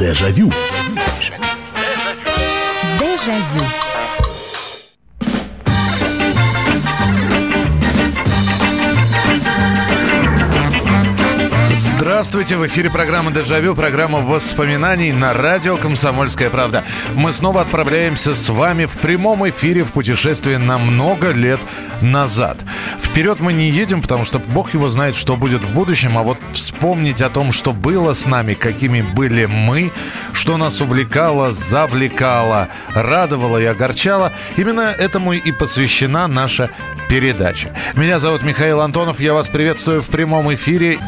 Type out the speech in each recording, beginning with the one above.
Дежавю. Дежавю. Здравствуйте, в эфире программа «Дежавю», программа воспоминаний на радио «Комсомольская правда». Мы снова отправляемся с вами в прямом эфире в путешествие на много лет назад. Вперед мы не едем, потому что бог его знает, что будет в будущем, а вот вспомнить о том, что было с нами, какими были мы, что нас увлекало, завлекало, радовало и огорчало, именно этому и посвящена наша передача. Меня зовут Михаил Антонов, я вас приветствую в прямом эфире.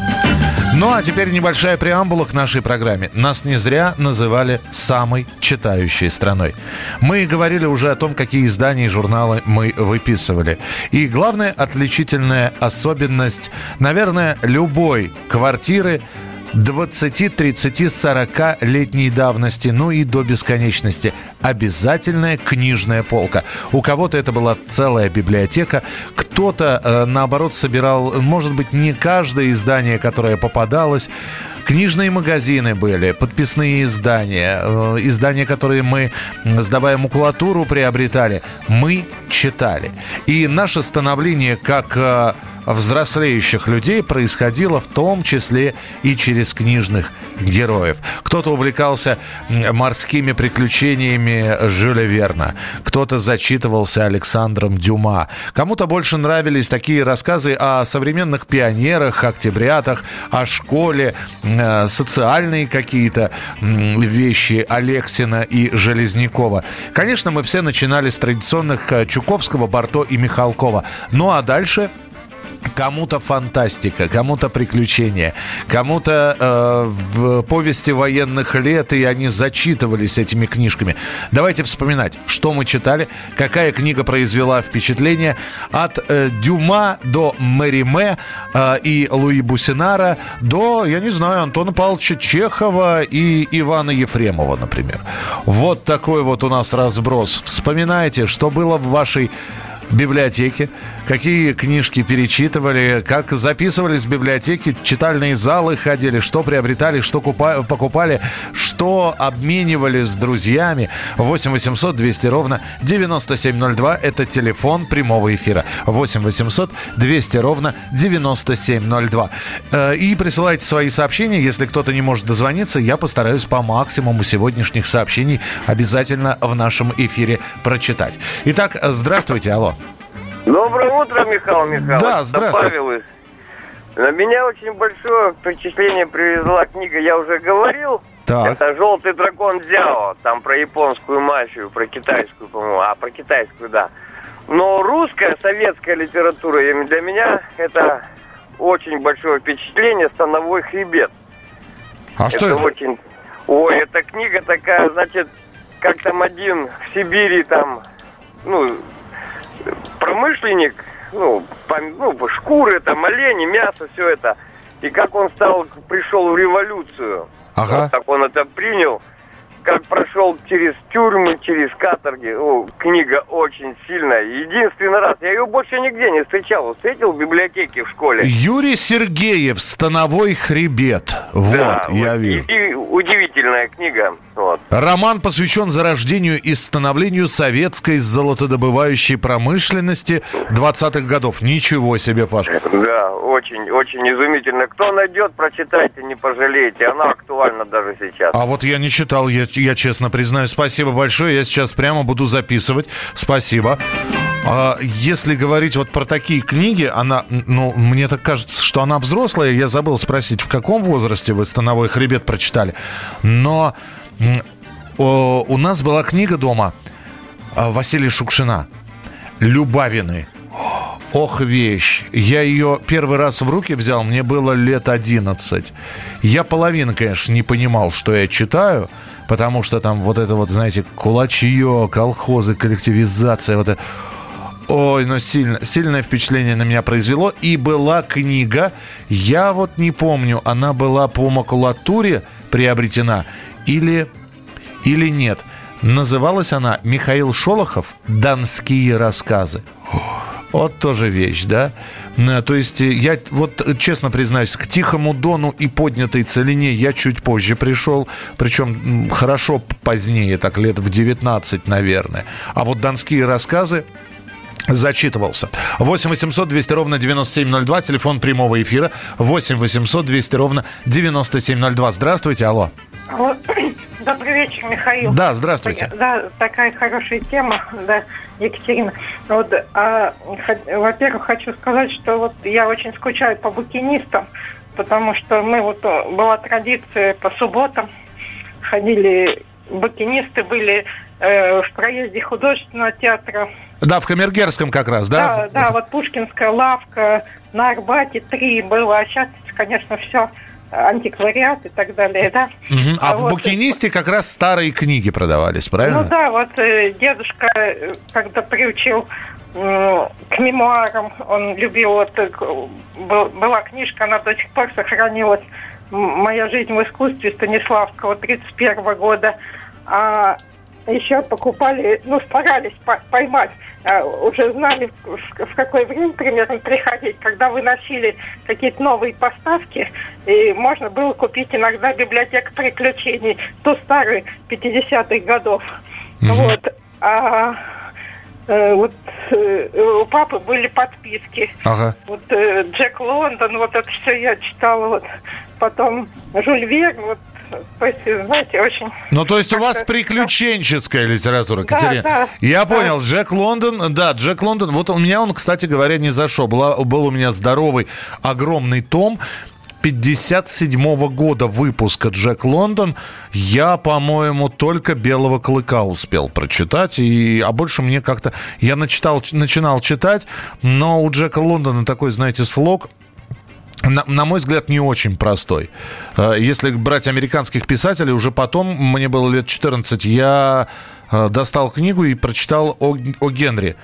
Ну а теперь небольшая преамбула к нашей программе. Нас не зря называли самой читающей страной. Мы говорили уже о том, какие издания и журналы мы выписывали. И главная отличительная особенность, наверное, любой квартиры – 20, 30, 40 летней давности, ну и до бесконечности. Обязательная книжная полка. У кого-то это была целая библиотека, кто-то, э, наоборот, собирал, может быть, не каждое издание, которое попадалось, Книжные магазины были, подписные издания, э, издания, которые мы, сдавая макулатуру, приобретали. Мы читали. И наше становление как э, взрослеющих людей происходило в том числе и через книжных героев. Кто-то увлекался морскими приключениями Жюля Верна, кто-то зачитывался Александром Дюма. Кому-то больше нравились такие рассказы о современных пионерах, октябрятах, о школе, э, социальные какие-то вещи Алексина и Железнякова. Конечно, мы все начинали с традиционных э, Чуковского, Барто и Михалкова. Ну а дальше Кому-то фантастика, кому-то приключения, кому-то э, в повести военных лет, и они зачитывались этими книжками. Давайте вспоминать, что мы читали, какая книга произвела впечатление. От э, Дюма до Мериме э, и Луи Бусинара до, я не знаю, Антона Павловича Чехова и Ивана Ефремова, например. Вот такой вот у нас разброс. Вспоминайте, что было в вашей библиотеке, какие книжки перечитывали, как записывались в библиотеке, читальные залы ходили, что приобретали, что купа- покупали, что обменивали с друзьями. 8 800 200 ровно 9702 – это телефон прямого эфира. 8 800 200 ровно 9702. Э, и присылайте свои сообщения. Если кто-то не может дозвониться, я постараюсь по максимуму сегодняшних сообщений обязательно в нашем эфире прочитать. Итак, здравствуйте, алло. Доброе утро, Михаил Михайлович. Да, здравствуйте. Павел. На меня очень большое впечатление привезла книга, я уже говорил. Так. Это «Желтый дракон Дзяо», там про японскую мафию, про китайскую, по-моему, а про китайскую, да. Но русская, советская литература, для меня это очень большое впечатление «Становой хребет». А что это? очень... Ой, эта книга такая, значит, как там один в Сибири там, ну, промышленник, ну, по, ну, шкуры, там, олени, мясо, все это. И как он стал, пришел в революцию. Ага. Вот так он это принял как прошел через тюрьмы, через каторги. О, книга очень сильная. Единственный раз. Я ее больше нигде не встречал. Встретил в библиотеке в школе. Юрий Сергеев «Становой хребет». Вот, Да, я вот. вижу. И- и удивительная книга. Вот. Роман посвящен зарождению и становлению советской золотодобывающей промышленности 20-х годов. Ничего себе, Паш. Да, очень, очень изумительно. Кто найдет, прочитайте, не пожалеете. Она актуальна даже сейчас. А вот я не читал, я, я честно признаю. Спасибо большое. Я сейчас прямо буду записывать. Спасибо. А если говорить вот про такие книги, она, ну, мне так кажется, что она взрослая. Я забыл спросить, в каком возрасте вы «Становой хребет» прочитали. Но у нас была книга дома а, Василия Шукшина «Любавины». Ох, вещь. Я ее первый раз в руки взял, мне было лет 11. Я половину, конечно, не понимал, что я читаю, потому что там вот это вот, знаете, кулачье, колхозы, коллективизация, вот это... Ой, ну сильно, сильное впечатление на меня произвело. И была книга, я вот не помню, она была по макулатуре приобретена или, или нет. Называлась она «Михаил Шолохов. Донские рассказы». Вот тоже вещь, да? То есть э, я вот честно признаюсь, к Тихому Дону и поднятой целине я чуть позже пришел, причем хорошо позднее, так лет в 19, наверное. А вот донские рассказы Зачитывался. 8 800 200 ровно 9702, телефон прямого эфира. 8 800 200 ровно 9702. Здравствуйте, алло. Алло. Добрый вечер, Михаил. Да, здравствуйте. Да, такая хорошая тема, да, Екатерина. Вот, а, во-первых, хочу сказать, что вот я очень скучаю по букинистам, потому что мы вот была традиция по субботам ходили букинисты были э, в проезде художественного театра. Да, в Камергерском как раз, да? Да, да, вот Пушкинская лавка, на Арбате три было, а сейчас, конечно, все антиквариат и так далее, да. Угу. А, а вот, в букинисте как раз старые книги продавались, правильно? Ну да, вот э, дедушка, э, когда приучил к мемуарам, он любил, вот э, был, была книжка, она до сих пор сохранилась, «Моя жизнь в искусстве» Станиславского 31 года. А еще покупали, ну, старались поймать, а, уже знали, в какое время примерно приходить, когда выносили какие-то новые поставки, и можно было купить иногда библиотека приключений, то старые 50-х годов. Угу. Вот. А э, вот э, у папы были подписки. Ага. Вот э, Джек Лондон, вот это все я читала. Вот. Потом Жюль Верн, вот есть, знаете, очень... Ну, то есть у вас приключенческая литература, Катерина. Да, да, Я да. понял, Джек Лондон, да, Джек Лондон, вот у меня он, кстати говоря, не зашел. Была, был у меня здоровый, огромный том, 57 года выпуска Джек Лондон. Я, по-моему, только «Белого клыка» успел прочитать. И, а больше мне как-то... Я начитал, начинал читать, но у Джека Лондона такой, знаете, слог на, на мой взгляд, не очень простой. Э, если брать американских писателей, уже потом, мне было лет 14, я э, достал книгу и прочитал о, о Генри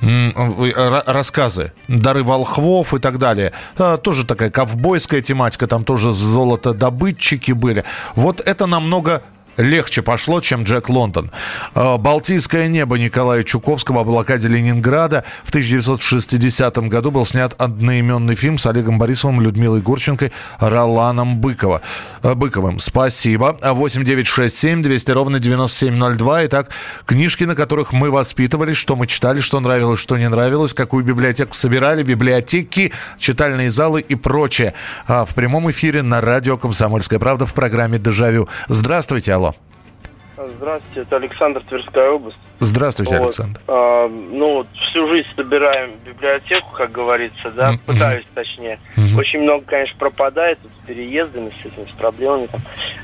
э, рассказы, дары волхвов и так далее. Тоже такая ковбойская тематика, там тоже золотодобытчики были. Вот это намного легче пошло, чем Джек Лондон. А, «Балтийское небо» Николая Чуковского о блокаде Ленинграда. В 1960 году был снят одноименный фильм с Олегом Борисовым, Людмилой Гурченко, Роланом Быкова. А, Быковым. Спасибо. 8967 200 ровно 9702. Итак, книжки, на которых мы воспитывались, что мы читали, что нравилось, что не нравилось, какую библиотеку собирали, библиотеки, читальные залы и прочее. А, в прямом эфире на радио «Комсомольская правда» в программе «Дежавю». Здравствуйте, алло. Здравствуйте, это Александр, Тверская область. Здравствуйте, вот. Александр. А, ну, всю жизнь собираем библиотеку, как говорится, да, mm-hmm. пытаюсь точнее. Mm-hmm. Очень много, конечно, пропадает с переездами, с этими, с проблемами там,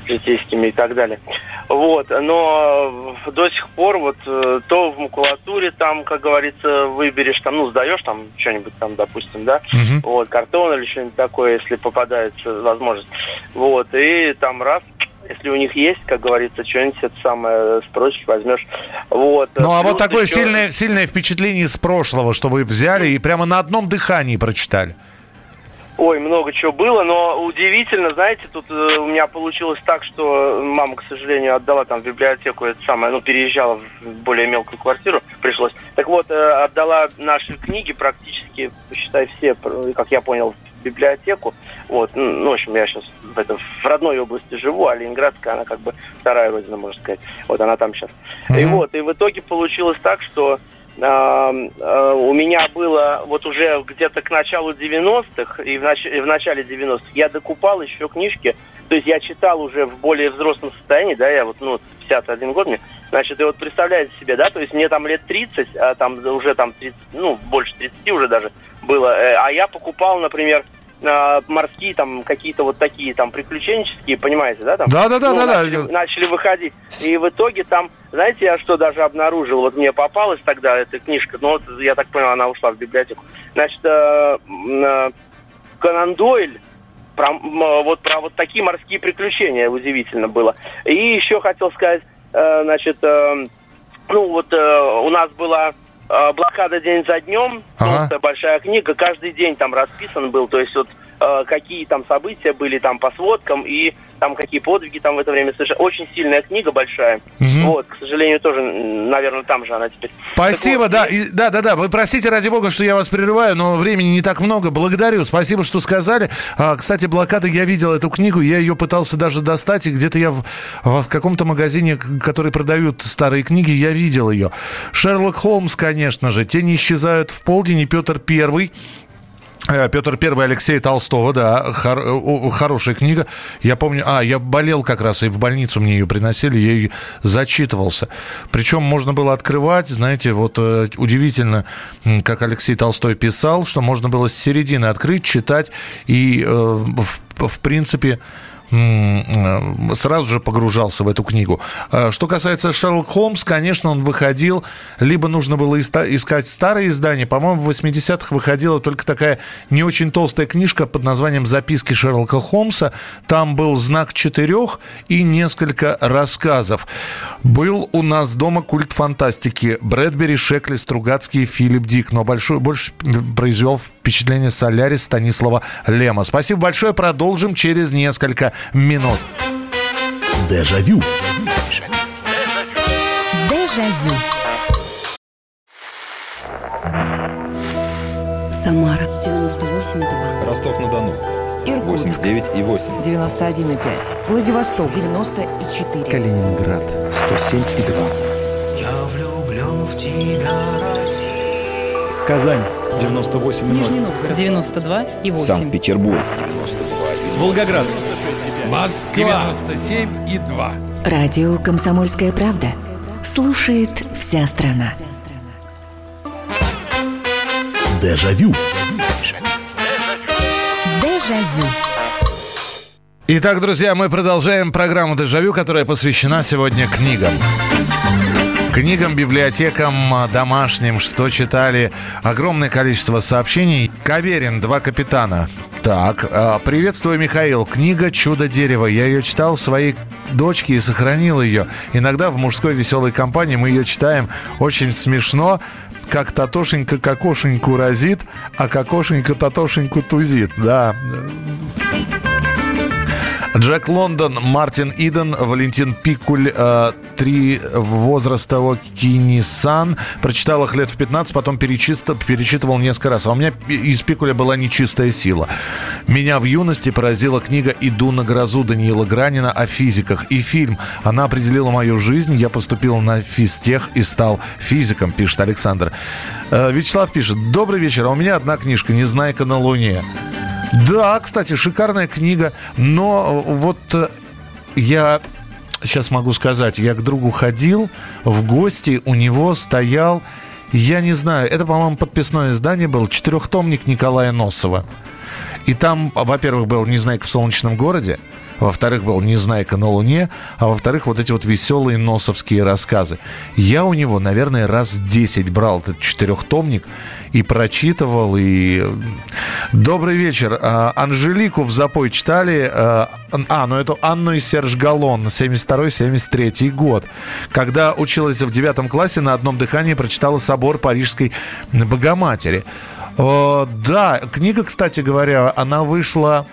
житейскими и так далее. Вот, но до сих пор вот э, то в макулатуре там, как говорится, выберешь там, ну, сдаешь там что-нибудь там, допустим, да, mm-hmm. вот, картон или что-нибудь такое, если попадается возможность. Вот, и там раз если у них есть, как говорится, что-нибудь это самое спросишь, возьмешь. Вот. Ну, а Плюс вот такое еще... сильное, сильное впечатление из прошлого, что вы взяли и прямо на одном дыхании прочитали. Ой, много чего было, но удивительно, знаете, тут э, у меня получилось так, что мама, к сожалению, отдала там в библиотеку это самое, ну, переезжала в более мелкую квартиру, пришлось. Так вот, э, отдала наши книги практически, посчитай, все, как я понял, библиотеку. Вот, ну, в общем, я сейчас в, это, в родной области живу, а Ленинградская, она как бы вторая родина, можно сказать. Вот она там сейчас. Mm-hmm. И вот, и в итоге получилось так, что а, у меня было вот уже где-то к началу 90-х и в, нач- и в начале 90-х я докупал еще книжки, то есть я читал уже в более взрослом состоянии, да, я вот, ну, 51 год мне, значит, и вот представляете себе, да, то есть мне там лет 30, а там уже там 30, ну, больше 30 уже даже было, э, а я покупал, например, э, морские там какие-то вот такие там приключенческие, понимаете, да? Там, да, да, да, ну, да, начали, да. Начали выходить. И в итоге там, знаете, я что даже обнаружил? Вот мне попалась тогда эта книжка, но вот, я так понял, она ушла в библиотеку. Значит, э, э, Конан Дойль, про, вот про вот такие морские приключения удивительно было. И еще хотел сказать, э, значит, э, ну вот э, у нас была э, блокада день за днем, ага. большая книга, каждый день там расписан был, то есть вот э, какие там события были там по сводкам, и там какие подвиги там в это время совершали. Очень сильная книга, большая. Угу. Вот, к сожалению, тоже, наверное, там же она теперь. Спасибо, вот, да, и, да, да, да. Вы простите, ради бога, что я вас прерываю, но времени не так много. Благодарю, спасибо, что сказали. А, кстати, блокада, я видел эту книгу, я ее пытался даже достать, и где-то я в, в каком-то магазине, который продают старые книги, я видел ее. Шерлок Холмс, конечно же, «Тени исчезают в полдень» и Петр Первый. Э, Петр Первый Алексей Толстого, да, хор, хорошая книга. Я помню, а, я болел как раз, и в больницу мне ее приносили, я ее зачитывался. Причем можно было открывать, знаете, вот э, удивительно, как Алексей Толстой писал, что можно было с середины открыть, читать, и, э, в, в принципе, сразу же погружался в эту книгу. А, что касается Шерлок Холмс, конечно, он выходил, либо нужно было искать старые издания. По-моему, в 80-х выходила только такая не очень толстая книжка под названием «Записки Шерлока Холмса». Там был знак четырех и несколько рассказов. Был у нас дома культ фантастики. Брэдбери, Шекли, Стругацкий, Филипп Дик. Но большой, больше произвел впечатление Солярис Станислава Лема. Спасибо большое. Продолжим через несколько минут. Дежавю. Дежавю. Самара 98,2. Ростов-на-Дону. Иркутск. 89 и 8. 91,5. Владивосток. 94. Калининград. 107 и 2. Я влюблен в тебя, Россия. Казань. 98 и 0. Нижний Новгород. 92 и 8. Санкт-Петербург. Волгоград. Москва 97 и 2. Радио «Комсомольская правда». Слушает вся страна. Дежавю. Дежавю. Итак, друзья, мы продолжаем программу «Дежавю», которая посвящена сегодня книгам. Книгам, библиотекам, домашним, что читали. Огромное количество сообщений. Каверин, два капитана. Так, а, приветствую, Михаил. Книга «Чудо дерева». Я ее читал своей дочке и сохранил ее. Иногда в мужской веселой компании мы ее читаем. Очень смешно как Татошенька кокошеньку разит, а кокошенька Татошеньку тузит. Да. Джек Лондон, Мартин Иден, Валентин Пикуль, э, три возраста Кинисан. Прочитал их лет в 15, потом перечитал, перечитывал несколько раз. А у меня из Пикуля была нечистая сила. Меня в юности поразила книга «Иду на грозу» Даниила Гранина о физиках. И фильм. Она определила мою жизнь. Я поступил на физтех и стал физиком, пишет Александр. Э, Вячеслав пишет. Добрый вечер. А у меня одна книжка «Незнайка на Луне». Да, кстати, шикарная книга. Но вот э, я сейчас могу сказать, я к другу ходил в гости, у него стоял, я не знаю, это, по-моему, подписное издание был, четырехтомник Николая Носова. И там, во-первых, был «Незнайка в солнечном городе», во-вторых, был «Незнайка на Луне», а во-вторых, вот эти вот веселые носовские рассказы. Я у него, наверное, раз 10 брал этот четырехтомник и прочитывал, и... Добрый вечер. А, Анжелику в запой читали. А, а, ну это Анну и Серж Галлон, 72-73 год. Когда училась в девятом классе, на одном дыхании прочитала собор Парижской Богоматери. О, да, книга, кстати говоря, она вышла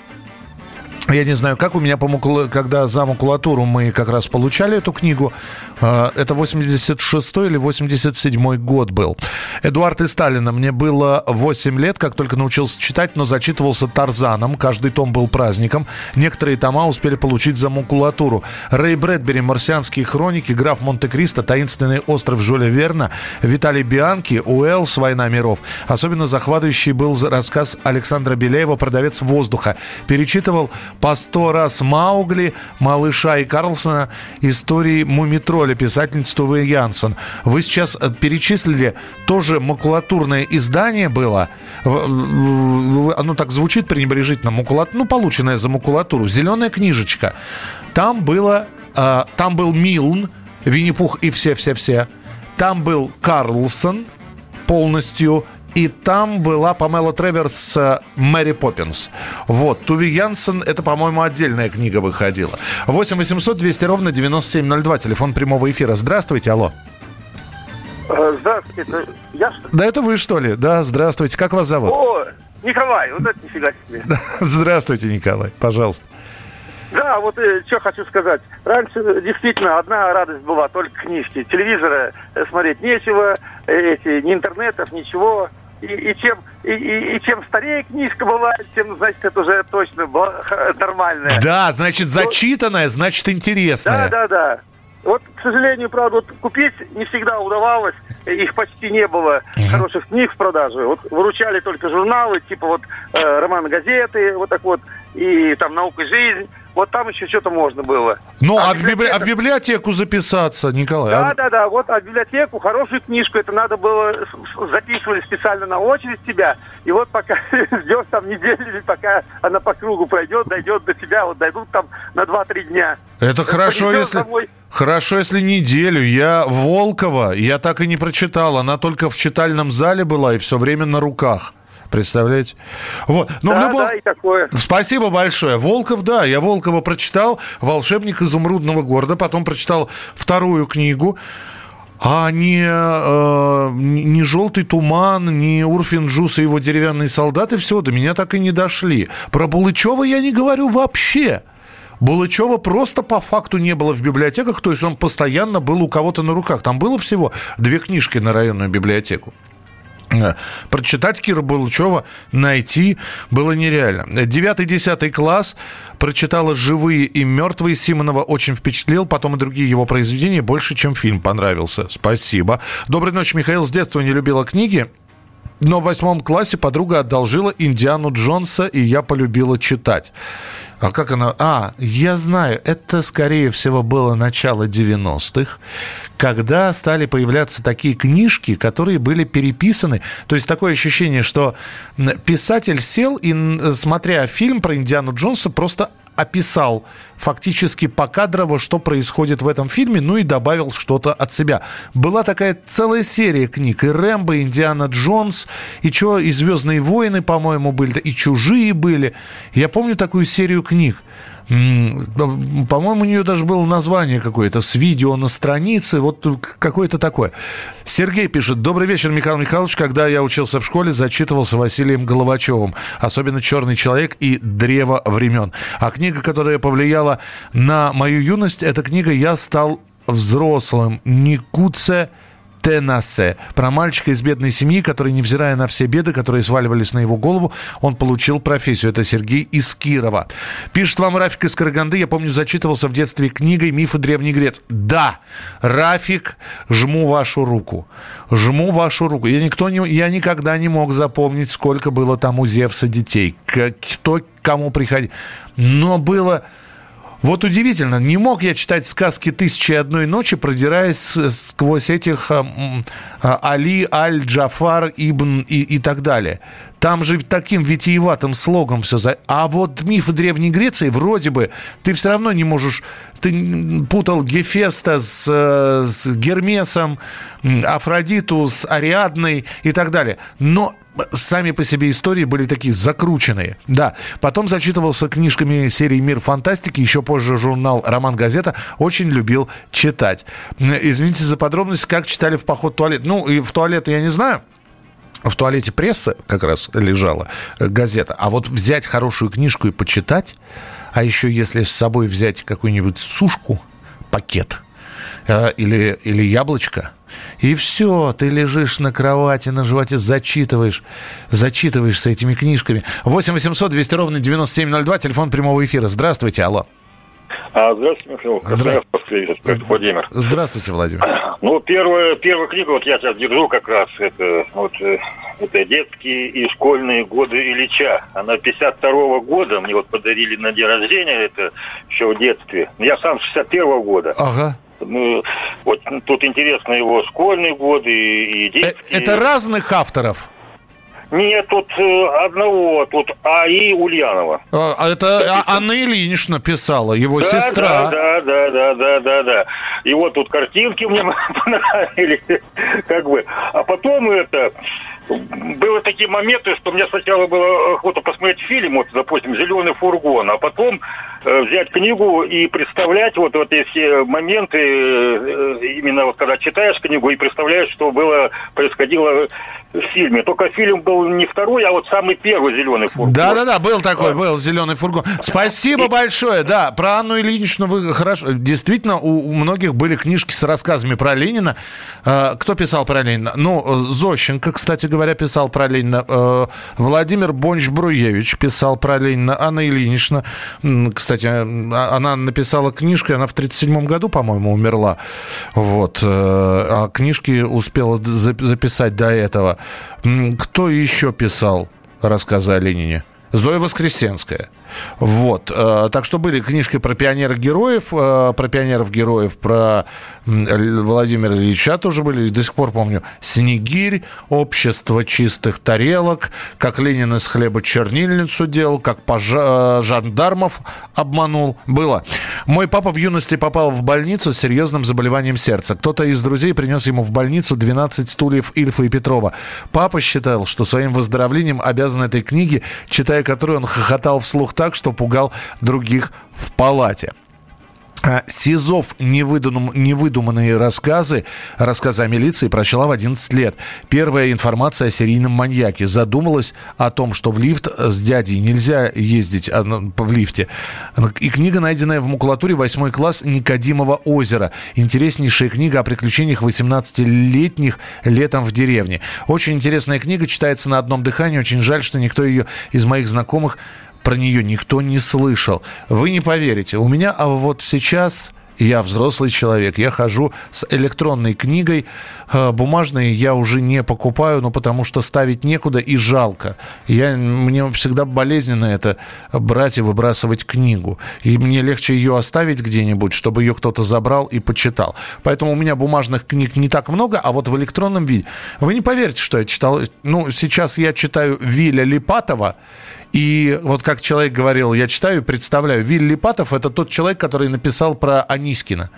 я не знаю, как у меня, по когда за макулатуру мы как раз получали эту книгу, а, это 86 или 87 год был. Эдуард и Сталина. Мне было 8 лет, как только научился читать, но зачитывался Тарзаном. Каждый том был праздником. Некоторые тома успели получить за макулатуру. Рэй Брэдбери, «Марсианские хроники», «Граф Монте-Кристо», «Таинственный остров Жюля Верна», Виталий Бианки, Уэллс «Война миров». Особенно захватывающий был рассказ Александра Беляева «Продавец воздуха». Перечитывал по сто раз Маугли, Малыша и Карлсона, истории Мумитроля, писательница Туве Янсен. Вы сейчас перечислили тоже макулатурное издание было. Оно так звучит пренебрежительно. Макулат... Ну, полученное за макулатуру. Зеленая книжечка. Там было... Э, там был Милн, Винни-Пух и все-все-все. Там был Карлсон полностью и там была Памела Треверс э, «Мэри Поппинс». Вот. Туви Янсен, это, по-моему, отдельная книга выходила. 8 800 200 ровно 9702, телефон прямого эфира. Здравствуйте, алло. Э, здравствуйте, это я что Да это вы что ли? Да, здравствуйте. Как вас зовут? О, Николай, вот это нифига себе. Здравствуйте, Николай, пожалуйста. Да, вот э, что хочу сказать. Раньше э, действительно одна радость была, только книжки. Телевизора смотреть нечего, эти, ни интернетов, ничего. И, и чем и, и, и чем старее книжка бывает, тем, значит, это уже точно нормальная. Да, значит, зачитанная, значит, Да, интересная. да, да. Вот, к сожалению, правда, вот купить не всегда удавалось. Их почти не было хороших книг в продаже. Вот выручали только журналы, типа вот э, роман газеты, вот так вот, и там наука и жизнь. Вот там еще что-то можно было. Ну, а, А в, библи- а в библиотеку записаться, Николай? а- Да, да, да. Вот а в библиотеку хорошую книжку, это надо было записывали специально на очередь тебя. И вот пока ждешь там неделю, пока она по кругу пройдет, дойдет до тебя, вот дойдут там на 2-3 дня. Это хорошо, понесешь если... домой. Хорошо, если неделю. Я Волкова, я так и не прочитал. Она только в читальном зале была и все время на руках. Представляете? Вот. Но в да, любом... да, и такое. Спасибо большое. Волков, да, я Волкова прочитал. «Волшебник изумрудного города». Потом прочитал вторую книгу. А не, э, не «Желтый туман», не Урфин Джус и его «Деревянные солдаты» все, до меня так и не дошли. Про Булычева я не говорю вообще. Булычева просто по факту не было в библиотеках, то есть он постоянно был у кого-то на руках. Там было всего две книжки на районную библиотеку. Э, Прочитать Кира Булычева, найти было нереально. Девятый-десятый класс прочитала «Живые и мертвые» Симонова, очень впечатлил. Потом и другие его произведения больше, чем фильм понравился. Спасибо. Доброй ночи, Михаил. С детства не любила книги. Но в восьмом классе подруга одолжила Индиану Джонса, и я полюбила читать. А как она? А, я знаю, это, скорее всего, было начало 90-х, когда стали появляться такие книжки, которые были переписаны. То есть такое ощущение, что писатель сел и, смотря фильм про Индиану Джонса, просто описал фактически покадрово, что происходит в этом фильме, ну и добавил что-то от себя. Была такая целая серия книг. И «Рэмбо», и «Индиана Джонс», и что, и «Звездные войны», по-моему, были, и «Чужие» были. Я помню такую серию книг. По-моему, у нее даже было название какое-то с видео на странице, вот какое-то такое. Сергей пишет. Добрый вечер, Михаил Михайлович. Когда я учился в школе, зачитывался Василием Головачевым. Особенно «Черный человек» и «Древо времен». А книга, которая повлияла на мою юность, это книга «Я стал взрослым». Никуце Тенасе. Про мальчика из бедной семьи, который, невзирая на все беды, которые сваливались на его голову, он получил профессию. Это Сергей из Кирова. Пишет вам Рафик из Караганды. Я помню, зачитывался в детстве книгой «Мифы Древний Грец». Да, Рафик, жму вашу руку. Жму вашу руку. Я, никто не, я никогда не мог запомнить, сколько было там у Зевса детей. Кто кому приходил. Но было... Вот удивительно, не мог я читать сказки «Тысячи и одной ночи», продираясь сквозь этих а, а, Али, Аль-Джафар, Ибн и, и так далее. Там же таким витиеватым слогом все. За... А вот мифы Древней Греции вроде бы ты все равно не можешь... Ты путал Гефеста с, э, с Гермесом, Афродиту с Ариадной и так далее. Но сами по себе истории были такие закрученные. Да, потом зачитывался книжками серии «Мир фантастики», еще позже журнал «Роман Газета». Очень любил читать. Извините за подробности, как читали в поход в туалет. Ну, и в туалет я не знаю. В туалете пресса как раз лежала э, газета. А вот взять хорошую книжку и почитать, а еще если с собой взять какую-нибудь сушку, пакет э, или, или яблочко, и все, ты лежишь на кровати, на животе, зачитываешь, зачитываешься этими книжками. 8 800 200 ровно 9702, телефон прямого эфира. Здравствуйте, алло. А, здравствуйте, Михаил. Красноярск, это Владимир. Здравствуйте, Владимир. Ну, первая, первая книга, вот я сейчас держу как раз, это вот э, это детские и школьные годы Ильича. Она 52 года, мне вот подарили на день рождения, это еще в детстве. Я сам 61 года. Ага. Ну, вот тут интересно его школьные годы и, и детские. Это разных авторов? Нет, тут э, одного, тут А.И. Ульянова. А, а Это А- Анна Ильинична писала, его да, сестра. Да, да, да, да, да, да. И вот тут картинки мне понравились, как бы. А потом это были такие моменты, что мне сначала было охота посмотреть фильм, вот, допустим, «Зеленый фургон», а потом э, взять книгу и представлять вот, вот эти моменты, э, именно вот когда читаешь книгу и представляешь, что было, происходило в фильме. Только фильм был не второй, а вот самый первый «Зеленый фургон». Да-да-да, был такой, был «Зеленый фургон». Спасибо большое, да, про Анну Ильиничну вы хорошо. Действительно, у, у многих были книжки с рассказами про Ленина. Э, кто писал про Ленина? Ну, Зощенко, кстати говоря, писал про Ленина. Э, Владимир Бонч-Бруевич писал про Ленина. Анна Ильинична, кстати, а- она написала книжку, она в 1937 году, по-моему, умерла. Вот. э, А книжки успела записать до этого. Кто еще писал рассказы о Ленине? Зоя Воскресенская. Вот. э, Так что были книжки про пионеров-героев, э, про пионеров-героев, про Владимира Ильича тоже были. До сих пор помню. «Снегирь», «Общество чистых тарелок», как Ленин из хлеба чернильницу делал, как пожа- э, жандармов обманул. Было. Мой папа в юности попал в больницу с серьезным заболеванием сердца. Кто-то из друзей принес ему в больницу 12 стульев Ильфа и Петрова. Папа считал, что своим выздоровлением обязан этой книге, читая которую он хохотал вслух так, что пугал других в палате. А, Сизов невыдум- невыдуманные рассказы, рассказы о милиции прочла в 11 лет. Первая информация о серийном маньяке. Задумалась о том, что в лифт с дядей нельзя ездить а, ну, в лифте. И книга, найденная в макулатуре 8 класс Никодимова озера. Интереснейшая книга о приключениях 18-летних летом в деревне. Очень интересная книга, читается на одном дыхании. Очень жаль, что никто ее из моих знакомых про нее никто не слышал. Вы не поверите, у меня а вот сейчас я взрослый человек, я хожу с электронной книгой, э, бумажные я уже не покупаю, ну потому что ставить некуда и жалко. Я, мне всегда болезненно это брать и выбрасывать книгу. И мне легче ее оставить где-нибудь, чтобы ее кто-то забрал и почитал. Поэтому у меня бумажных книг не так много, а вот в электронном виде. Вы не поверите, что я читал. Ну, сейчас я читаю Виля Липатова, и вот как человек говорил, я читаю и представляю, Вилли Липатов – это тот человек, который написал про Анискина.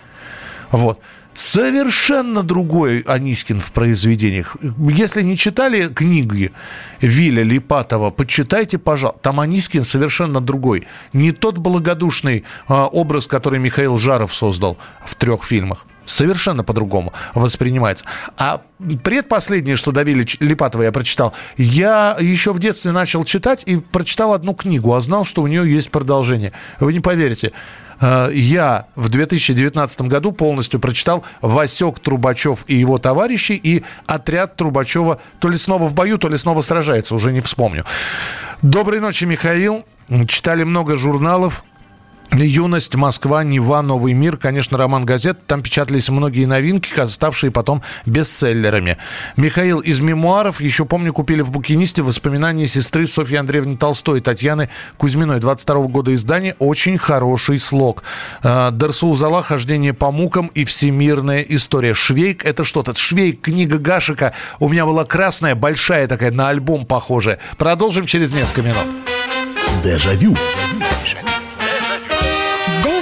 Вот. Совершенно другой Анискин в произведениях. Если не читали книги Виля Липатова, почитайте, пожалуйста. Там Анискин совершенно другой. Не тот благодушный а, образ, который Михаил Жаров создал в трех фильмах. Совершенно по-другому воспринимается. А предпоследнее, что Давили Липатова я прочитал, я еще в детстве начал читать и прочитал одну книгу, а знал, что у нее есть продолжение. Вы не поверите. Э, Я в 2019 году полностью прочитал «Васек Трубачев и его товарищи» и «Отряд Трубачева» то ли снова в бою, то ли снова сражается, уже не вспомню. Доброй ночи, Михаил. Читали много журналов, Юность, Москва, Нева, Новый мир, конечно, роман газет. Там печатались многие новинки, ставшие потом бестселлерами. Михаил из мемуаров, еще помню, купили в букинисте воспоминания сестры Софьи Андреевны Толстой, Татьяны Кузьминой, 22 года издания. Очень хороший слог. Э, Дарсу хождение по мукам и всемирная история. Швейк, это что-то. Швейк, книга Гашика. У меня была красная, большая такая, на альбом похожая. Продолжим через несколько минут. Дежавю. Дежавю.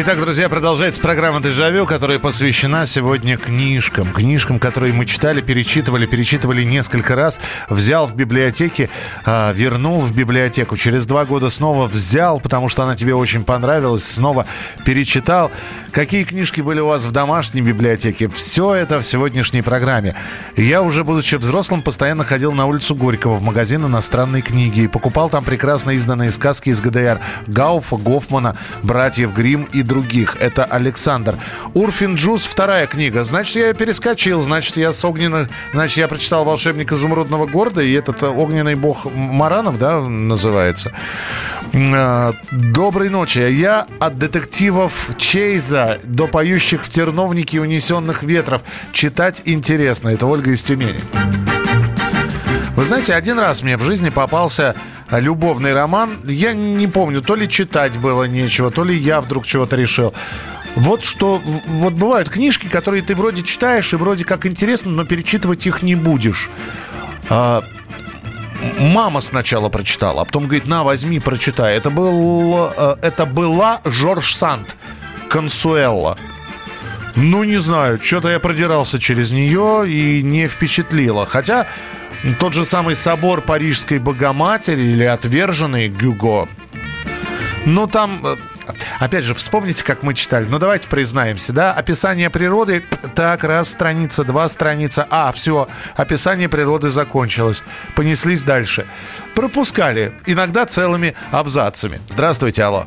Итак, друзья, продолжается программа «Дежавю», которая посвящена сегодня книжкам. Книжкам, которые мы читали, перечитывали, перечитывали несколько раз. Взял в библиотеке, а, вернул в библиотеку. Через два года снова взял, потому что она тебе очень понравилась. Снова перечитал. Какие книжки были у вас в домашней библиотеке? Все это в сегодняшней программе. Я уже, будучи взрослым, постоянно ходил на улицу Горького в магазин иностранной книги и покупал там прекрасно изданные сказки из ГДР Гауфа, Гофмана, братьев Грим и других. Это Александр. Урфин Джуз, вторая книга. Значит, я ее перескочил. Значит, я с огненных... Значит, я прочитал «Волшебник изумрудного города», и этот э, огненный бог Маранов, да, называется. Э, Доброй ночи. Я от детективов Чейза до поющих в терновнике унесенных ветров. Читать интересно. Это Ольга из Тюмени. Вы знаете, один раз мне в жизни попался любовный роман. Я не помню, то ли читать было нечего, то ли я вдруг чего-то решил. Вот что, вот бывают книжки, которые ты вроде читаешь и вроде как интересно, но перечитывать их не будешь. А, мама сначала прочитала, а потом говорит, на, возьми, прочитай. Это, был, э, это была Жорж Санд, Консуэлла. Ну, не знаю, что-то я продирался через нее и не впечатлило. Хотя тот же самый собор Парижской Богоматери или отверженный Гюго, ну, там э, Опять же, вспомните, как мы читали. Ну, давайте признаемся, да? Описание природы, так, раз, страница, два, страница. А, все, описание природы закончилось. Понеслись дальше. Пропускали, иногда целыми абзацами. Здравствуйте, алло.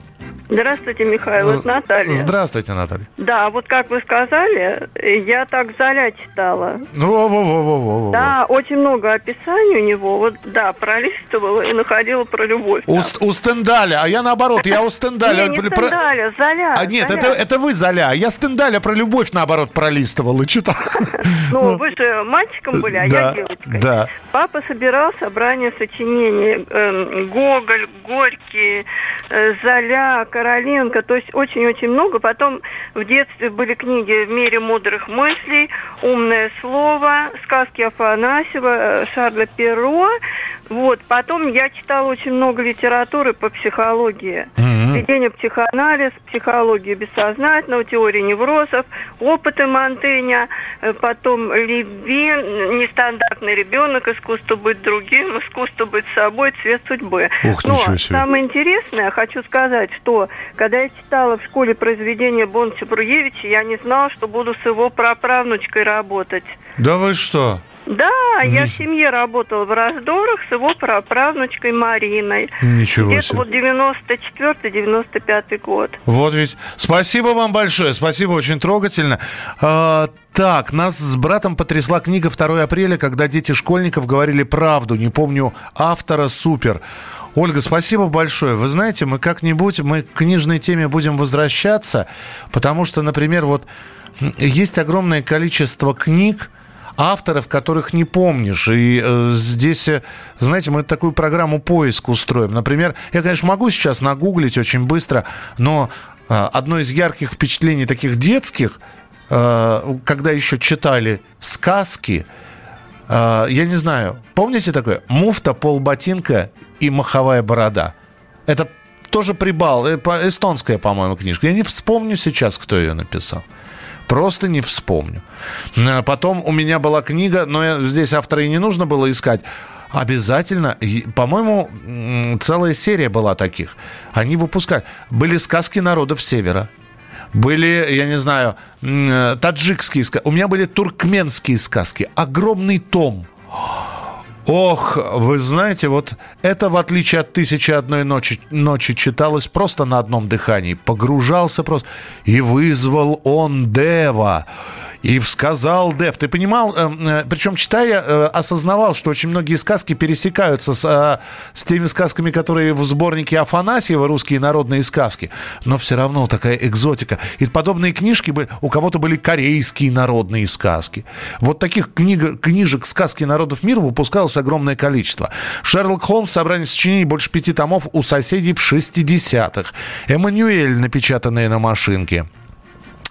Здравствуйте, Михаил, это Наталья. Здравствуйте, Наталья. Да, вот как вы сказали, я так Золя читала. во во во во во Да, очень много описаний у него. Вот, да, пролистывала и находила про любовь. У, у Стендаля, а я наоборот, я у Стендаля. Не, не Стендаля, Золя. А нет, это, это вы Золя, я Стендаля про любовь наоборот пролистывал и читал. Ну, вы же мальчиком были, а я девочкой. Да. Папа собирал собрание сочинений эм, Гоголь, Горький, э, Золя, Короленко, то есть очень-очень много. Потом в детстве были книги «В мире мудрых мыслей», «Умное слово», сказки Афанасьева, Шарля Перро. Вот. Потом я читала очень много литературы по психологии. Введение в психоанализ, психология бессознательного, теория неврозов, опыты Монтэня, э, потом Левин, нестандартный ребенок, искусство быть другим, искусство быть собой, цвет судьбы. Ух, Но самое интересное, хочу сказать, что когда я читала в школе произведения Бонча Бруевича, я не знала, что буду с его праправнучкой работать. Да вы что? Да, я в семье работала в раздорах с его праправнучкой Мариной. Ничего Где-то себе. вот 94-95 год. Вот ведь. Спасибо вам большое. Спасибо, очень трогательно. А, так, нас с братом потрясла книга 2 апреля, когда дети школьников говорили правду. Не помню автора. Супер. Ольга, спасибо большое. Вы знаете, мы как-нибудь, мы к книжной теме будем возвращаться, потому что, например, вот есть огромное количество книг, авторов, которых не помнишь. И э, здесь, э, знаете, мы такую программу поиск устроим. Например, я, конечно, могу сейчас нагуглить очень быстро, но э, одно из ярких впечатлений таких детских, э, когда еще читали сказки, э, я не знаю, помните такое? Муфта, полботинка и маховая борода. Это тоже прибал, э, эстонская, по-моему, книжка. Я не вспомню сейчас, кто ее написал. Просто не вспомню. А Потом у меня была книга, но здесь автора и не нужно было искать. Обязательно, по-моему, целая серия была таких. Они выпускали. Были сказки народов Севера. Были, я не знаю, э, таджикские сказки. У меня были туркменские сказки. Огромный том. Ох, вы знаете, вот это, в отличие от «Тысячи одной ночи», ночи читалось просто на одном дыхании. Погружался просто. «И вызвал он Дева». И сказал Дев. Ты понимал, э, э, причем читая, э, осознавал, что очень многие сказки пересекаются с, э, с теми сказками, которые в сборнике Афанасьева, русские народные сказки. Но все равно такая экзотика. И подобные книжки были, у кого-то были корейские народные сказки. Вот таких книг, книжек сказки народов мира выпускалось огромное количество. Шерлок Холмс, собрание сочинений больше пяти томов у соседей в 60-х. Эммануэль, напечатанные на машинке.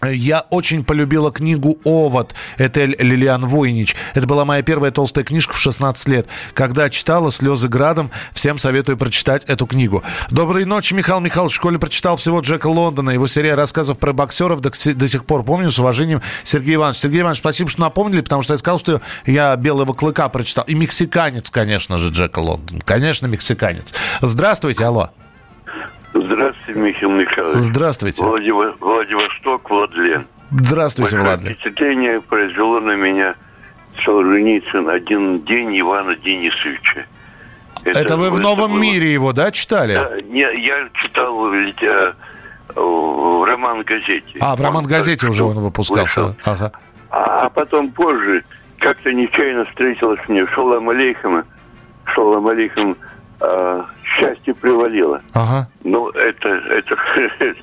Я очень полюбила книгу «Овод» Этель Лилиан Войнич. Это была моя первая толстая книжка в 16 лет. Когда читала «Слезы градом», всем советую прочитать эту книгу. Доброй ночи, Михаил Михайлович. В школе прочитал всего Джека Лондона. Его серия рассказов про боксеров до, сих пор помню. С уважением, Сергей Иванович. Сергей Иванович, спасибо, что напомнили, потому что я сказал, что я «Белого клыка» прочитал. И «Мексиканец», конечно же, Джека Лондон. Конечно, «Мексиканец». Здравствуйте, алло. Здравствуйте, Михаил Михайлович. Здравствуйте. Владиво- Владивосток, Владлен. Здравствуйте, Большое Владлен. впечатление произвело на меня Солженицын «Один день Ивана Денисовича». Это, вы в это «Новом было- мире» его, да, читали? Да, не, я читал в, лите- в роман-газете. А, в роман-газете уже он выпускался. вышел. Ага. А, а потом позже как-то нечаянно встретилась мне Шалам алейхам, Шалам алейхам, а, счастье привалило. Ага. Ну, это, это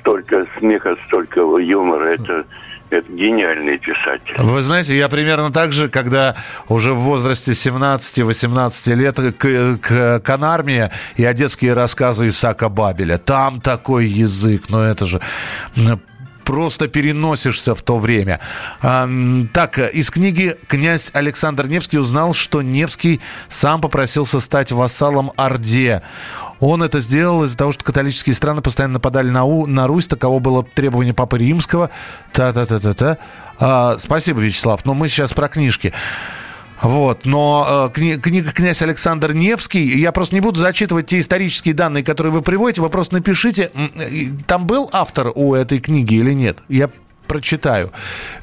столько смеха, столько юмора, это Это гениальный писатель. Вы знаете, я примерно так же, когда уже в возрасте 17-18 лет к, к Канармия и одесские рассказы Исака Бабеля. Там такой язык, но это же просто переносишься в то время. А, так, из книги князь Александр Невский узнал, что Невский сам попросился стать вассалом Орде. Он это сделал из-за того, что католические страны постоянно нападали на, У, на Русь. Таково было требование Папы Римского. Та-та-та-та-та. А, спасибо, Вячеслав. Но мы сейчас про книжки. Вот, но э, кни- книга «Князь Александр Невский», я просто не буду зачитывать те исторические данные, которые вы приводите, вы просто напишите, там был автор у этой книги или нет? Я прочитаю.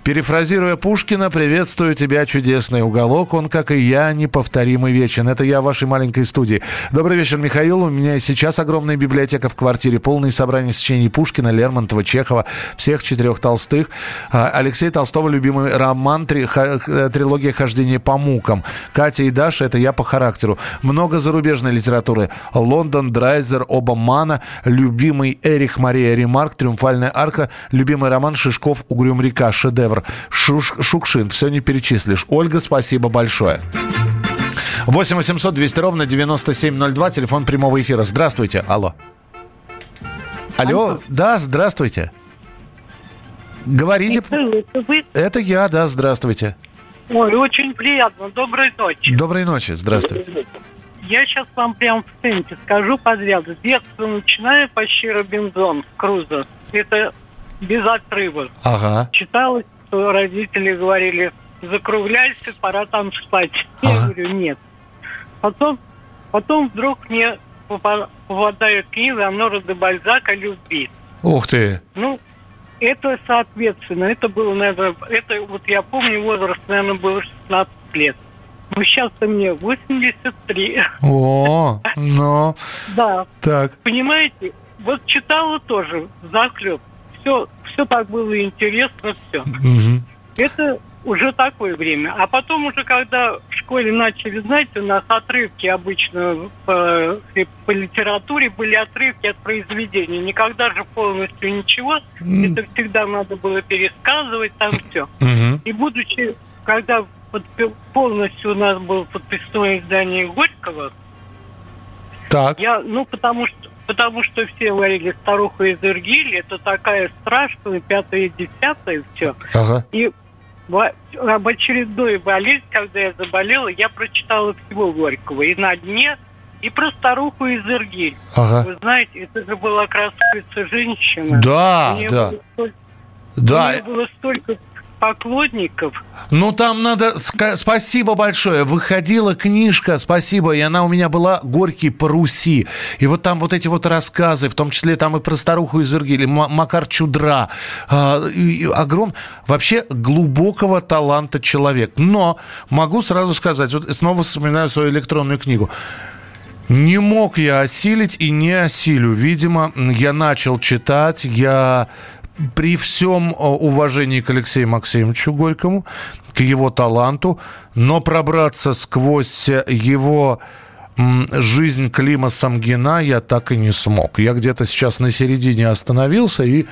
Перефразируя Пушкина, приветствую тебя, чудесный уголок. Он, как и я, неповторимый вечен. Это я в вашей маленькой студии. Добрый вечер, Михаил. У меня сейчас огромная библиотека в квартире, полные собрания сочинений Пушкина, Лермонтова, Чехова, всех четырех Толстых. А, Алексей Толстого любимый роман, три, ха, э, трилогия «Хождение по мукам». Катя и Даша – это я по характеру. Много зарубежной литературы. Лондон, Драйзер, оба Мана, любимый Эрих Мария Ремарк, «Триумфальная арка», любимый роман Шишков Песков, Угрюм река, шедевр. Шуш, Шукшин, все не перечислишь. Ольга, спасибо большое. 8 800 200 ровно 9702, телефон прямого эфира. Здравствуйте, алло. Алло, алло. да, здравствуйте. Говорите. Это я, да, здравствуйте. Ой, очень приятно. Доброй ночи. Доброй ночи, здравствуйте. Я сейчас вам прям в темпе скажу подряд. С детства начинаю почти Робинзон, Крузо. Это без отрыва. Ага. Читалось, что родители говорили, закругляйся, пора там спать. Ага. Я говорю, нет. Потом, потом вдруг мне попадает книга Анора де Бальзака «Любви». Ух ты! Ну, это соответственно, это было, наверное, это вот я помню, возраст, наверное, был 16 лет. Ну, сейчас-то мне 83. О, ну. Да. Так. Понимаете, вот читала тоже захлеб все, все так было интересно, все. Угу. Это уже такое время. А потом уже, когда в школе начали, знаете, у нас отрывки обычно по, по литературе были отрывки от произведений. Никогда же полностью ничего. Mm. Это всегда надо было пересказывать, там все. Mm-hmm. И будучи, когда полностью у нас было подписное издание Горького, так. я, ну, потому что потому что все говорили, старуха из Иргили, это такая страшная, пятая, десятая, все. Ага. И об очередной болезнь, когда я заболела, я прочитала всего Горького. И на дне, и про старуху из Иргиль. Ага. Вы знаете, это же была красавица женщина. Да, да. Было столько, да. У нее было столько поклонников. Ну, там надо... Спасибо большое. Выходила книжка, спасибо, и она у меня была «Горький по Руси». И вот там вот эти вот рассказы, в том числе там и про старуху из Иргили, Макар Чудра. Э, огром... Вообще глубокого таланта человек. Но могу сразу сказать, вот снова вспоминаю свою электронную книгу. Не мог я осилить и не осилю. Видимо, я начал читать, я при всем э, уважении к Алексею Максимовичу Горькому, к его таланту, но пробраться сквозь его жизнь Клима Самгина я так и не смог. Я где-то сейчас на середине остановился и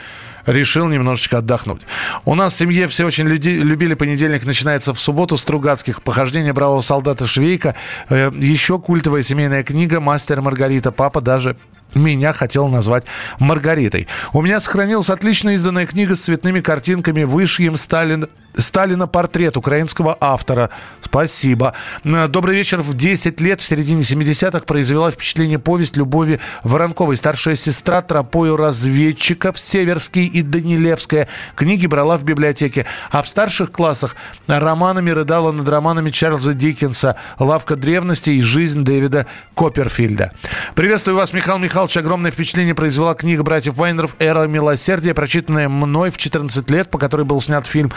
решил немножечко отдохнуть. У нас в семье все очень люди, любили понедельник, начинается в субботу Стругацких похождения бравого солдата Швейка. Э, еще культовая семейная книга «Мастер Маргарита». Папа даже меня хотел назвать Маргаритой. У меня сохранилась отлично изданная книга с цветными картинками, вышьем Сталин, Сталина портрет украинского автора. Спасибо. Добрый вечер. В 10 лет, в середине 70-х, произвела впечатление повесть Любови Воронковой. Старшая сестра тропою разведчиков Северский и Данилевская. Книги брала в библиотеке. А в старших классах романами рыдала над романами Чарльза Диккенса «Лавка древности» и «Жизнь Дэвида Копперфильда». Приветствую вас, Михаил Михайлович. Огромное впечатление произвела книга братьев Вайнеров «Эра милосердия», прочитанная мной в 14 лет, по которой был снят фильм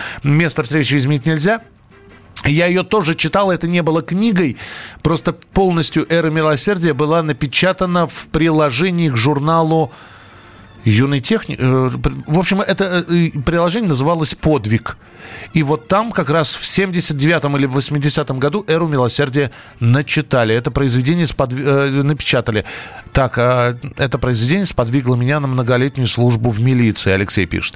встречи изменить нельзя. Я ее тоже читал, это не было книгой, просто полностью «Эра милосердия» была напечатана в приложении к журналу Юный техник. э, В общем, это э, приложение называлось «Подвиг». И вот там как раз в 79-м или в 80-м году «Эру милосердия» начитали. Это произведение сподви- э, напечатали. Так, а, это произведение сподвигло меня на многолетнюю службу в милиции, Алексей пишет.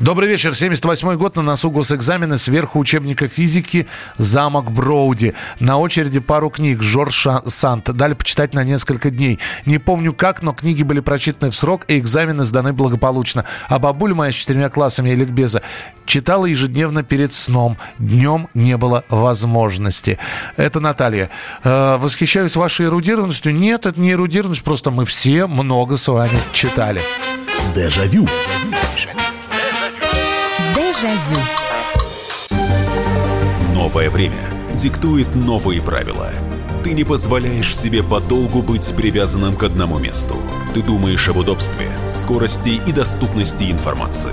Добрый вечер. 78 год, на носу госэкзамены, сверху учебника физики «Замок Броуди». На очереди пару книг Жорж Сант. Дали почитать на несколько дней. Не помню как, но книги были прочитаны в срок, и экзамены сданы благополучно. А бабуля моя с четырьмя классами ликбеза читала ежедневно перед сном. Днем не было возможности. Это Наталья. Э, восхищаюсь вашей эрудированностью. Нет, это не эрудированность, просто мы все много с вами читали. Дежавю. Дежавю. Новое время диктует новые правила. Ты не позволяешь себе подолгу быть привязанным к одному месту. Ты думаешь об удобстве, скорости и доступности информации.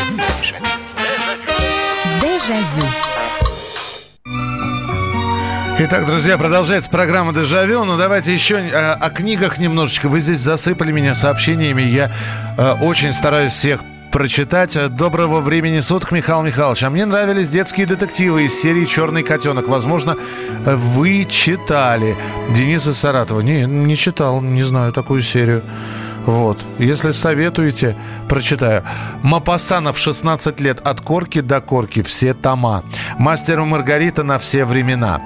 Итак, друзья, продолжается программа «Дежавю». Ну, давайте еще э, о книгах немножечко. Вы здесь засыпали меня сообщениями. Я э, очень стараюсь всех прочитать. Доброго времени суток, Михаил Михайлович. А мне нравились детские детективы из серии «Черный котенок». Возможно, вы читали. Денис из Саратова. Не, не читал, не знаю такую серию. Вот. Если советуете, прочитаю. Мапасанов 16 лет от корки до корки. Все тома. Мастер Маргарита на все времена.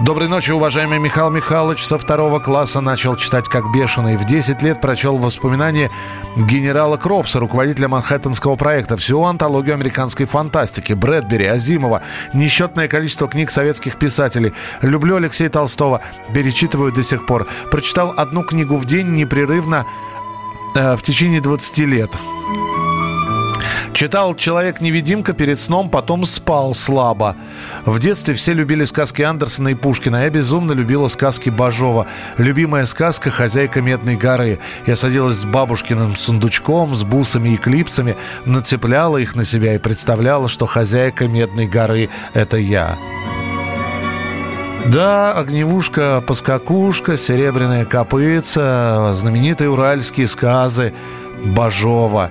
Доброй ночи, уважаемый Михаил Михайлович. Со второго класса начал читать как бешеный. В 10 лет прочел воспоминания генерала Кровса, руководителя Манхэттенского проекта. Всю антологию американской фантастики. Брэдбери, Азимова. Несчетное количество книг советских писателей. Люблю Алексея Толстого. Перечитываю до сих пор. Прочитал одну книгу в день непрерывно э, в течение 20 лет. Читал «Человек-невидимка» перед сном, потом спал слабо. В детстве все любили сказки Андерсона и Пушкина. Я безумно любила сказки Бажова. Любимая сказка «Хозяйка Медной горы». Я садилась с бабушкиным сундучком, с бусами и клипсами, нацепляла их на себя и представляла, что хозяйка Медной горы – это я. Да, огневушка, поскакушка, серебряная копытца, знаменитые уральские сказы Бажова.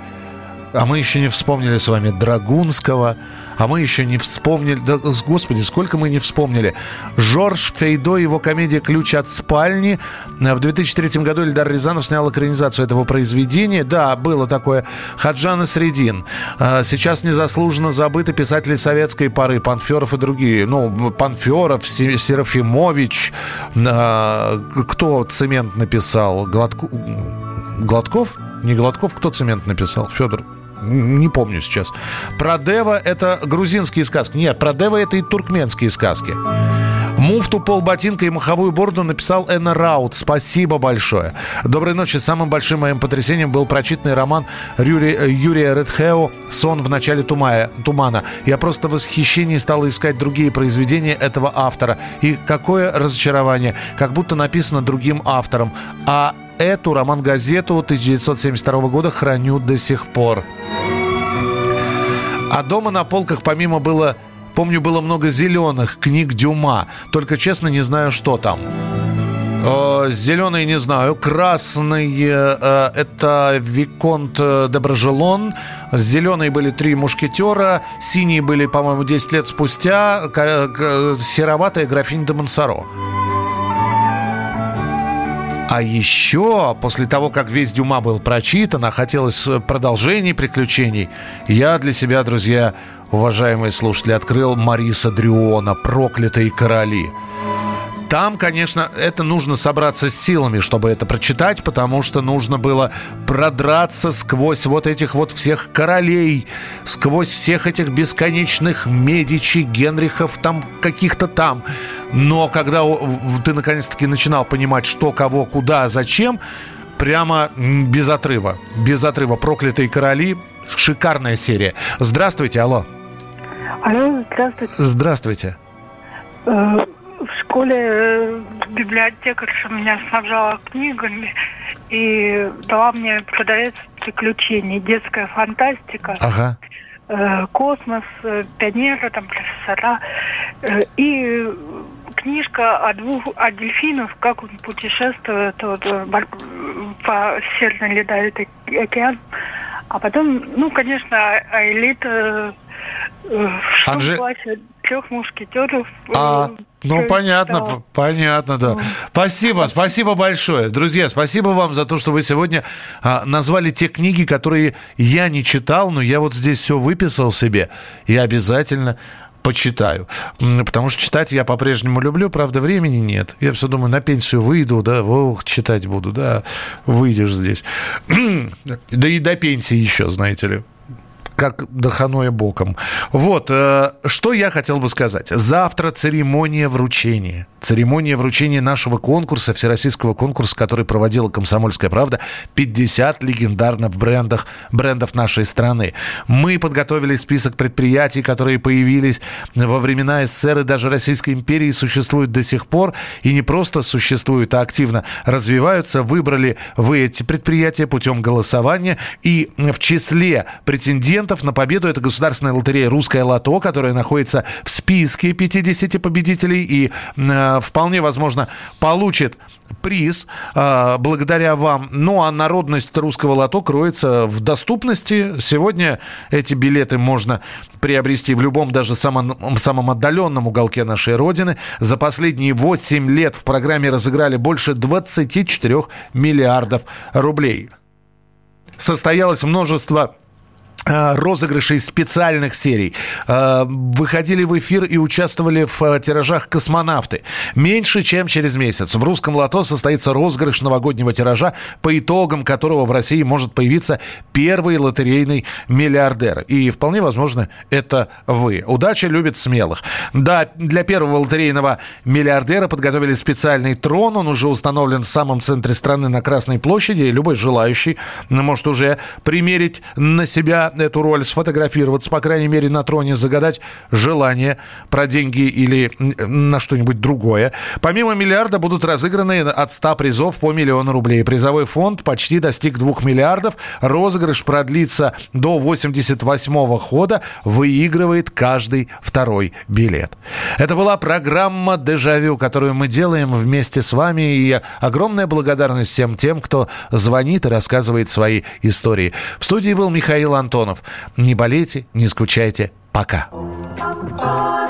А мы еще не вспомнили с вами Драгунского, а мы еще не вспомнили... Да, господи, сколько мы не вспомнили. Жорж Фейдо, его комедия «Ключ от спальни». В 2003 году Эльдар Рязанов снял экранизацию этого произведения. Да, было такое. Хаджан и Средин. А, Сейчас незаслуженно забыты писатели советской поры, Панферов и другие. Ну, Панферов, Се- Серафимович. а, Кто цемент написал? Гладко... Гладков? Не Гладков, кто цемент написал? Федор. Не помню сейчас. Про Дева это грузинские сказки. Нет, про Дева это и туркменские сказки. Муфту, полботинка и маховую бороду написал Энна Раут. Спасибо большое. Доброй ночи. Самым большим моим потрясением был прочитанный роман Рюри- Юрия Редхео «Сон в начале тумая- тумана». Я просто в восхищении стал искать другие произведения этого автора. И какое разочарование. Как будто написано другим автором. А эту роман-газету 1972 года храню до сих пор. А дома на полках помимо было, помню, было много зеленых книг Дюма. Только честно не знаю, что там. Э, Зеленый не знаю, красный э, это Виконт э, де Брожелон, зеленые были три мушкетера, синие были, по-моему, 10 лет спустя, сероватая графиня де Монсоро. А еще, после того, как весь Дюма был прочитан, а хотелось э, продолжений приключений, я для себя, друзья, уважаемые слушатели, открыл Мариса Дрюона «Проклятые короли». Там, конечно, это нужно собраться с силами, чтобы это прочитать, потому что нужно было продраться сквозь вот этих вот всех королей, сквозь всех этих бесконечных Медичи, Генрихов, там каких-то там. Но когда ты наконец-таки начинал понимать, что, кого, куда, зачем, прямо без отрыва. Без отрыва. «Проклятые короли». Шикарная серия. Здравствуйте, алло. Алло, здравствуйте. Здравствуйте. Школе э, библиотекарша меня снабжала книгами и дала мне продавец приключений, детская фантастика, Ага. э, космос, э, пионеры, там, профессора. И книжка о двух, о как он путешествует вот, по Северной Ледовитый океан. А потом, ну, конечно, Аэлит э, э, в Анже- классе трех мушкетеров. э, А, ну понятно, п- понятно, да. Спасибо, спасибо большое. Друзья, спасибо вам за то, что вы сегодня а, назвали те книги, которые я не читал, но я вот здесь все выписал себе и обязательно почитаю. Потому что читать я по-прежнему люблю, правда, времени нет. Я все думаю, на пенсию выйду, да, ох, читать буду, да, выйдешь здесь. Да и до пенсии еще, знаете ли как до Ханоя боком. Вот, э, что я хотел бы сказать. Завтра церемония вручения. Церемония вручения нашего конкурса, всероссийского конкурса, который проводила «Комсомольская правда». 50 легендарных брендов, брендов нашей страны. Мы подготовили список предприятий, которые появились во времена СССР и даже Российской империи, существуют до сих пор. И не просто существуют, а активно развиваются. Выбрали вы эти предприятия путем голосования. И в числе претендентов на победу это государственная лотерея «Русское лото», которая находится в списке 50 победителей и э, вполне возможно получит приз э, благодаря вам. Ну а народность русского лото кроется в доступности. Сегодня эти билеты можно приобрести в любом, даже самом, самом отдаленном уголке нашей Родины. За последние 8 лет в программе разыграли больше 24 миллиардов рублей. Состоялось множество розыгрышей специальных серий. Э, Выходили в эфир и участвовали в э, тиражах «Космонавты». Меньше, чем через месяц в «Русском лото» состоится розыгрыш новогоднего тиража, по итогам которого в России может появиться первый лотерейный миллиардер. И вполне возможно, это вы. Удача любит смелых. Да, для первого лотерейного миллиардера подготовили специальный трон. Он уже установлен в самом центре страны на Красной площади. Любой желающий может уже примерить на себя эту роль, сфотографироваться, по крайней мере, на троне, загадать желание про деньги или на что-нибудь другое. Помимо миллиарда будут разыграны от 100 призов по миллиону рублей. Призовой фонд почти достиг 2 миллиардов. Розыгрыш продлится до 88-го хода. Выигрывает каждый второй билет. Это была программа «Дежавю», которую мы делаем вместе с вами. И огромная благодарность всем тем, кто звонит и рассказывает свои истории. В студии был Михаил Антонов. Не болейте, не скучайте. Пока. Who